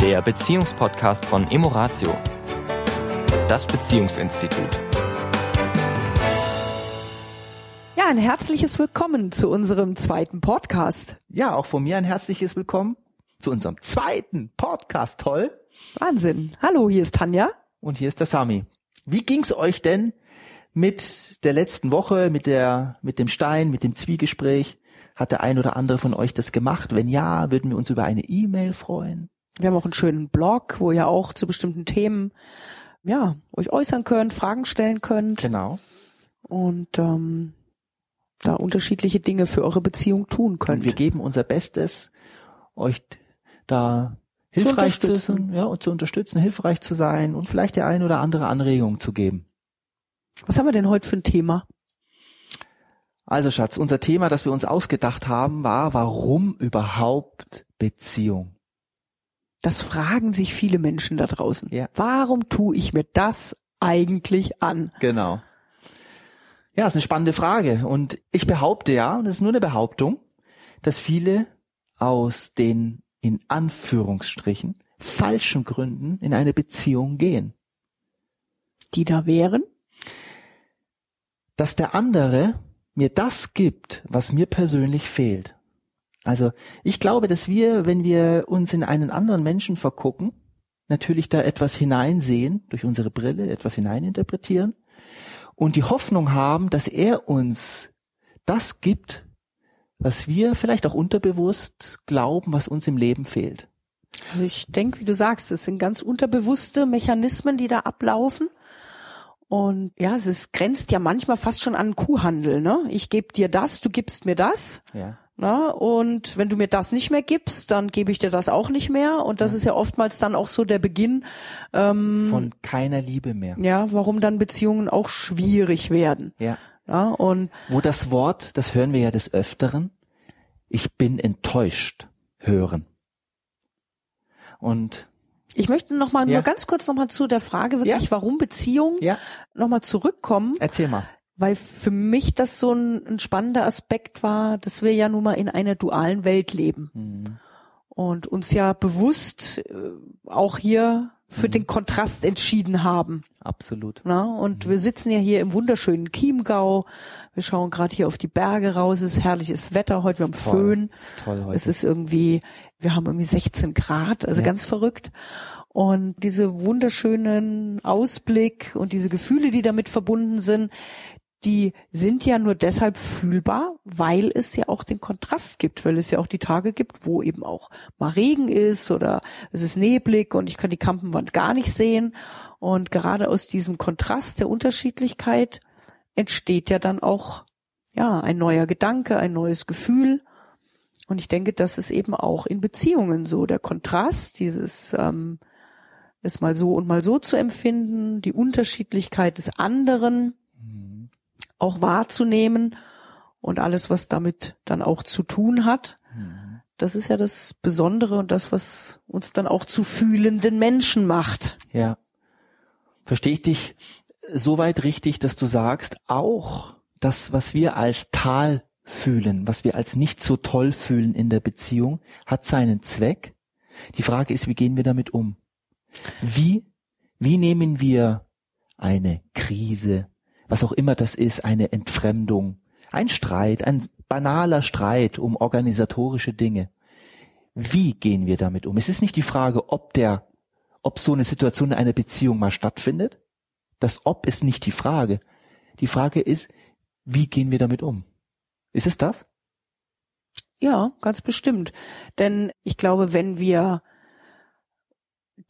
der Beziehungspodcast von Emoratio, das Beziehungsinstitut. Ja, ein herzliches Willkommen zu unserem zweiten Podcast. Ja, auch von mir ein herzliches Willkommen zu unserem zweiten Podcast. Toll. Wahnsinn. Hallo, hier ist Tanja. Und hier ist der Sami. Wie ging's euch denn mit der letzten Woche, mit der, mit dem Stein, mit dem Zwiegespräch? Hat der ein oder andere von euch das gemacht? Wenn ja, würden wir uns über eine E-Mail freuen. Wir haben auch einen schönen Blog, wo ihr auch zu bestimmten Themen ja euch äußern könnt, Fragen stellen könnt Genau. und ähm, da unterschiedliche Dinge für eure Beziehung tun Und könnt. wir geben unser Bestes, euch da hilfreich zu, unterstützen. ja, und zu unterstützen, hilfreich zu sein und vielleicht die ein oder andere Anregung zu geben. Was haben wir denn heute für ein Thema? Also Schatz, unser Thema, das wir uns ausgedacht haben, war, warum überhaupt Beziehung? Das fragen sich viele Menschen da draußen. Ja. Warum tue ich mir das eigentlich an? Genau. Ja, ist eine spannende Frage. Und ich behaupte ja, und das ist nur eine Behauptung, dass viele aus den in Anführungsstrichen falschen Gründen in eine Beziehung gehen. Die da wären? Dass der andere mir das gibt, was mir persönlich fehlt. Also ich glaube, dass wir, wenn wir uns in einen anderen Menschen vergucken, natürlich da etwas hineinsehen, durch unsere Brille etwas hineininterpretieren und die Hoffnung haben, dass er uns das gibt, was wir vielleicht auch unterbewusst glauben, was uns im Leben fehlt. Also ich denke, wie du sagst, es sind ganz unterbewusste Mechanismen, die da ablaufen. Und ja, es ist, grenzt ja manchmal fast schon an Kuhhandel. Ne? Ich gebe dir das, du gibst mir das. Ja. Ne? Und wenn du mir das nicht mehr gibst, dann gebe ich dir das auch nicht mehr. Und das ist ja oftmals dann auch so der Beginn, ähm, Von keiner Liebe mehr. ja, warum dann Beziehungen auch schwierig werden. Ja. Ja, und Wo das Wort, das hören wir ja des Öfteren, ich bin enttäuscht, hören. Und ich möchte noch mal Ja. nur ganz kurz noch mal zu der Frage wirklich, Ja. warum Beziehungen ja, noch mal zurückkommen. erzähl mal. Weil für mich das so ein, ein spannender Aspekt war, dass wir ja nun mal in einer dualen Welt leben Mhm. und uns ja bewusst äh, auch hier für Mhm. den Kontrast entschieden haben. Absolut. Na? Und wir sitzen ja hier im wunderschönen Chiemgau. Wir schauen gerade hier auf die Berge raus. Es ist herrliches Wetter heute. Wir haben. Föhn. Ist toll heute. Es ist irgendwie, wir haben irgendwie 16 Grad, also Ja. ganz verrückt. Und diese wunderschönen Ausblick und diese Gefühle, die damit verbunden sind, die sind ja nur deshalb fühlbar, weil es ja auch den Kontrast gibt, weil es ja auch die Tage gibt, wo eben auch mal Regen ist oder es ist neblig und ich kann die Kampenwand gar nicht sehen. Und gerade aus diesem Kontrast der Unterschiedlichkeit entsteht ja dann auch, ja, ein neuer Gedanke, ein neues Gefühl. Und ich denke, das ist eben auch in Beziehungen so. Der Kontrast, dieses ähm, es mal so und mal so zu empfinden, die Unterschiedlichkeit des anderen. Auch wahrzunehmen und alles, was damit dann auch zu tun hat. Das ist ja das Besondere und das, was uns dann auch zu fühlenden Menschen macht. Ja. Verstehe ich dich soweit richtig, dass du sagst, auch das, was wir als Tal fühlen, was wir als nicht so toll fühlen in der Beziehung, hat seinen Zweck. Die Frage ist, wie gehen wir damit um? Wie, wie nehmen wir eine Krise, was auch immer das ist, eine Entfremdung, ein Streit, ein banaler Streit um organisatorische Dinge. Wie gehen wir damit um? Es ist nicht die Frage, ob der ob so eine Situation in einer Beziehung mal stattfindet. Das Ob ist nicht die Frage. Die Frage ist, wie gehen wir damit um? Ist es das? Ja, ganz bestimmt. Denn ich glaube, wenn wir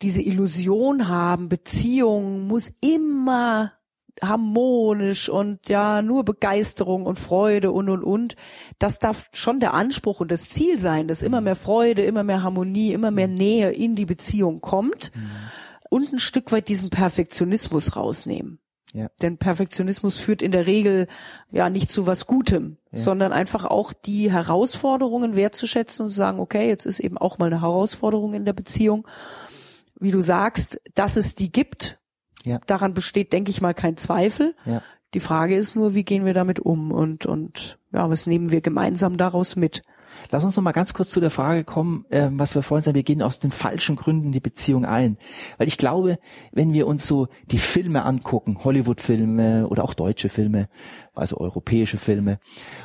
diese Illusion haben, Beziehung muss immer harmonisch und ja, nur Begeisterung und Freude und und und. Das darf schon der Anspruch und das Ziel sein, dass immer mehr Freude, immer mehr Harmonie, immer mehr Nähe in die Beziehung kommt und ein Stück weit diesen Perfektionismus rausnehmen. Ja. Denn Perfektionismus führt in der Regel ja nicht zu was Gutem, sondern einfach auch die Herausforderungen wertzuschätzen und zu sagen, okay, jetzt ist eben auch mal eine Herausforderung in der Beziehung. Wie du sagst, dass es die gibt, Ja. daran besteht, denke ich mal, kein Zweifel. Ja. Die Frage ist nur, wie gehen wir damit um und, und ja, was nehmen wir gemeinsam daraus mit? Lass uns noch mal ganz kurz zu der Frage kommen, äh, was wir vorhin sagen, wir gehen aus den falschen Gründen die Beziehung ein. Weil ich glaube, wenn wir uns so die Filme angucken, Hollywood-Filme oder auch deutsche Filme, also europäische Filme,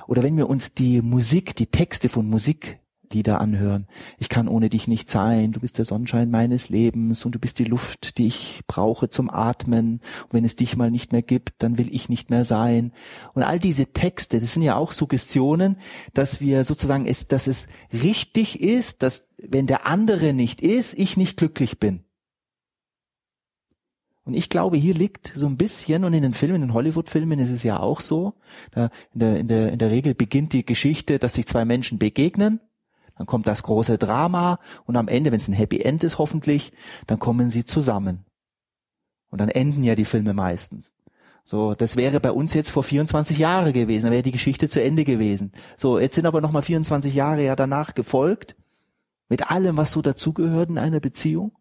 oder wenn wir uns die Musik, die Texte von Musik Lieder anhören. Ich kann ohne dich nicht sein. Du bist der Sonnenschein meines Lebens und du bist die Luft, die ich brauche zum Atmen. Und wenn es dich mal nicht mehr gibt, dann will ich nicht mehr sein. Und all diese Texte, das sind ja auch Suggestionen, dass wir sozusagen es, dass es richtig ist, dass wenn der andere nicht ist, ich nicht glücklich bin. Und ich glaube, hier liegt so ein bisschen, und in den Filmen, in den Hollywood-Filmen ist es ja auch so, da in, der, in, der, in der Regel beginnt die Geschichte, dass sich zwei Menschen begegnen dann kommt das große Drama und am Ende, wenn es ein Happy End ist hoffentlich, dann kommen sie zusammen. Und dann enden ja die Filme meistens. So, das wäre bei uns jetzt vor 24 Jahren gewesen, dann wäre die Geschichte zu Ende gewesen. So, jetzt sind aber nochmal 24 Jahre ja danach gefolgt, mit allem, was so dazugehört in einer Beziehung.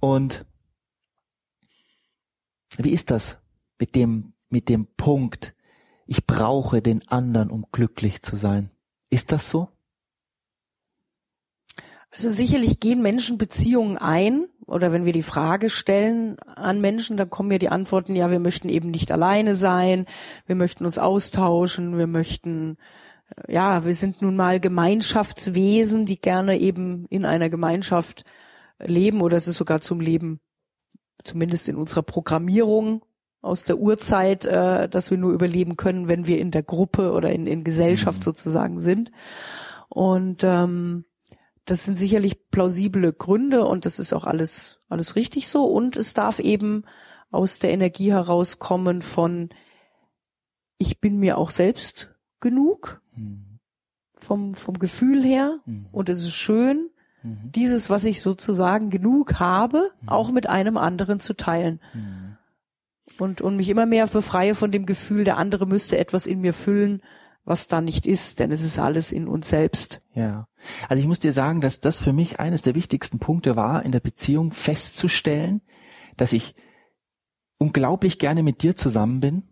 Und wie ist das mit dem, mit dem Punkt, ich brauche den anderen, um glücklich zu sein? Ist das so? Also sicherlich gehen Menschen Beziehungen ein oder wenn wir die Frage stellen an Menschen, dann kommen ja die Antworten, ja, wir möchten eben nicht alleine sein, wir möchten uns austauschen, wir möchten, äh, ja, wir sind nun mal Gemeinschaftswesen, die gerne eben in einer Gemeinschaft leben oder es ist sogar zum Leben, zumindest in unserer Programmierung aus der Urzeit, äh, dass wir nur überleben können, wenn wir in der Gruppe oder in, in Gesellschaft mhm. sozusagen sind. Und ähm, das sind sicherlich plausible Gründe und das ist auch alles, alles richtig so. Und es darf eben aus der Energie herauskommen von, ich bin mir auch selbst genug, mhm. vom, vom Gefühl her. Mhm. Und es ist schön, mhm. dieses, was ich sozusagen genug habe, mhm. auch mit einem anderen zu teilen. Mhm. Und, und mich immer mehr befreie von dem Gefühl, der andere müsste etwas in mir füllen, was da nicht ist, denn es ist alles in uns selbst. Ja. Also ich muss dir sagen, dass das für mich eines der wichtigsten Punkte war, in der Beziehung festzustellen, dass ich unglaublich gerne mit dir zusammen bin,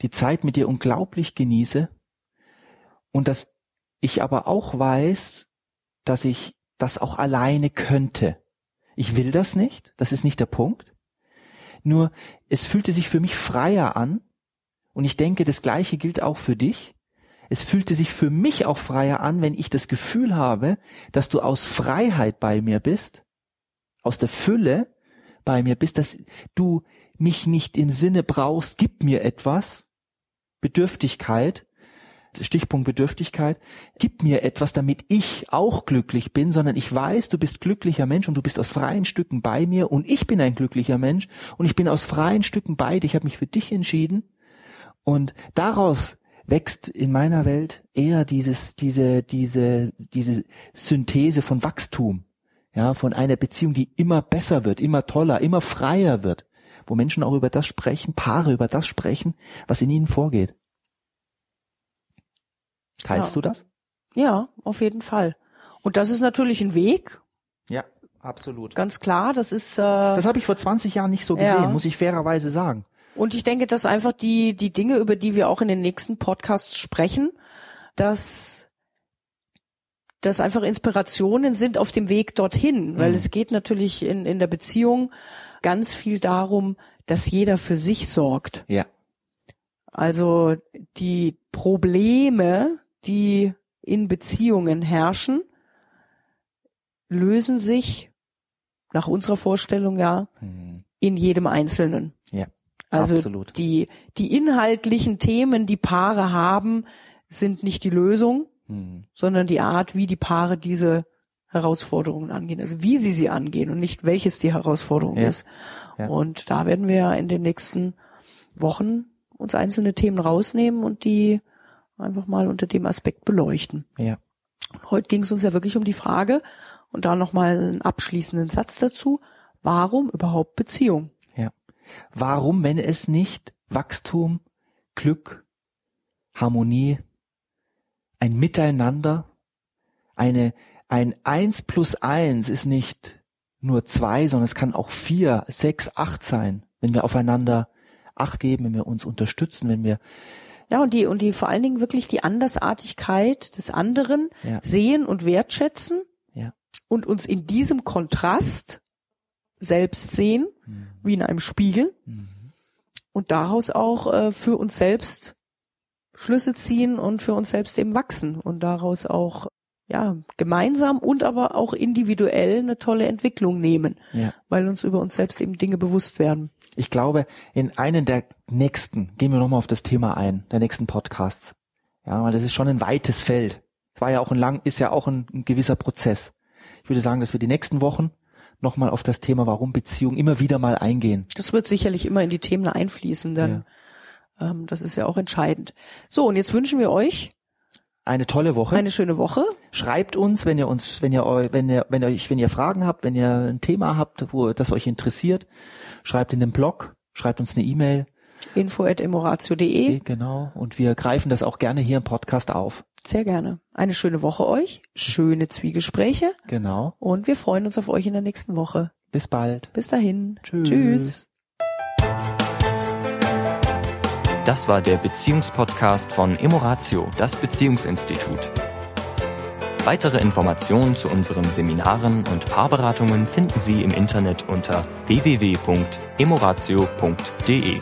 die Zeit mit dir unglaublich genieße und dass ich aber auch weiß, dass ich das auch alleine könnte. Ich will das nicht, das ist nicht der Punkt. Nur es fühlte sich für mich freier an und ich denke, das Gleiche gilt auch für dich es fühlte sich für mich auch freier an, wenn ich das Gefühl habe, dass du aus Freiheit bei mir bist, aus der Fülle bei mir bist, dass du mich nicht im Sinne brauchst, gib mir etwas, Bedürftigkeit, Stichpunkt Bedürftigkeit, gib mir etwas, damit ich auch glücklich bin, sondern ich weiß, du bist glücklicher Mensch und du bist aus freien Stücken bei mir und ich bin ein glücklicher Mensch und ich bin aus freien Stücken bei dir, ich habe mich für dich entschieden und daraus wächst in meiner Welt eher dieses, diese, diese, diese Synthese von Wachstum, ja, von einer Beziehung, die immer besser wird, immer toller, immer freier wird, wo Menschen auch über das sprechen, Paare über das sprechen, was in ihnen vorgeht. Teilst ja. du das? Ja, auf jeden Fall. Und das ist natürlich ein Weg. Ja, absolut. Ganz klar, das ist. Äh, das habe ich vor 20 Jahren nicht so gesehen, ja. muss ich fairerweise sagen. Und ich denke, dass einfach die, die Dinge, über die wir auch in den nächsten Podcasts sprechen, dass das einfach Inspirationen sind auf dem Weg dorthin, weil mhm. es geht natürlich in, in der Beziehung ganz viel darum, dass jeder für sich sorgt. Ja. Also die Probleme, die in Beziehungen herrschen, lösen sich nach unserer Vorstellung ja mhm. in jedem Einzelnen. Also Absolut. die, die inhaltlichen Themen, die Paare haben, sind nicht die Lösung, mhm. sondern die Art, wie die Paare diese Herausforderungen angehen, also wie sie sie angehen und nicht welches die Herausforderung ja. ist. Ja. Und da werden wir in den nächsten Wochen uns einzelne Themen rausnehmen und die einfach mal unter dem Aspekt beleuchten. Ja. Und heute ging es uns ja wirklich um die Frage und da nochmal einen abschließenden Satz dazu. Warum überhaupt Beziehung? Warum, wenn es nicht Wachstum, Glück, Harmonie, ein Miteinander, eine, ein Eins plus Eins ist nicht nur zwei, sondern es kann auch vier, sechs, acht sein, wenn wir aufeinander Acht geben, wenn wir uns unterstützen, wenn wir Ja, und die, und die vor allen Dingen wirklich die Andersartigkeit des anderen Ja. sehen und wertschätzen Ja. und uns in diesem Kontrast selbst sehen, Mhm. wie in einem Spiegel und daraus auch äh, für uns selbst Schlüsse ziehen und für uns selbst eben wachsen und daraus auch ja gemeinsam und aber auch individuell eine tolle Entwicklung nehmen, Ja. weil uns über uns selbst eben Dinge bewusst werden. Ich glaube, in einen der nächsten, gehen wir nochmal auf das Thema ein, der nächsten Podcasts. Ja, weil das ist schon ein weites Feld. Es war ja auch ein lang, ist ja auch ein, ein gewisser Prozess. Ich würde sagen, dass wir die nächsten Wochen nochmal auf das Thema, warum Beziehung immer wieder mal eingehen. Das wird sicherlich immer in die Themen einfließen, denn ähm, das ist ja auch entscheidend. So, und jetzt wünschen wir euch Eine tolle Woche. eine schöne Woche. Schreibt uns, wenn ihr uns, wenn ihr, eu- wenn ihr, wenn ihr euch, wenn ihr Fragen habt, wenn ihr ein Thema habt, wo das euch interessiert, schreibt in den Blog, schreibt uns eine E-Mail, info.emoratio.de. genau, und wir greifen das auch gerne hier im Podcast auf. Sehr gerne. Eine schöne Woche euch, schöne Zwiegespräche Genau. und wir freuen uns auf euch in der nächsten Woche. Bis bald. Bis dahin. Tschüss. Tschüss. Das war der Beziehungspodcast von Emoratio, das Beziehungsinstitut. Weitere Informationen zu unseren Seminaren und Paarberatungen finden Sie im Internet unter www.emoratio.de.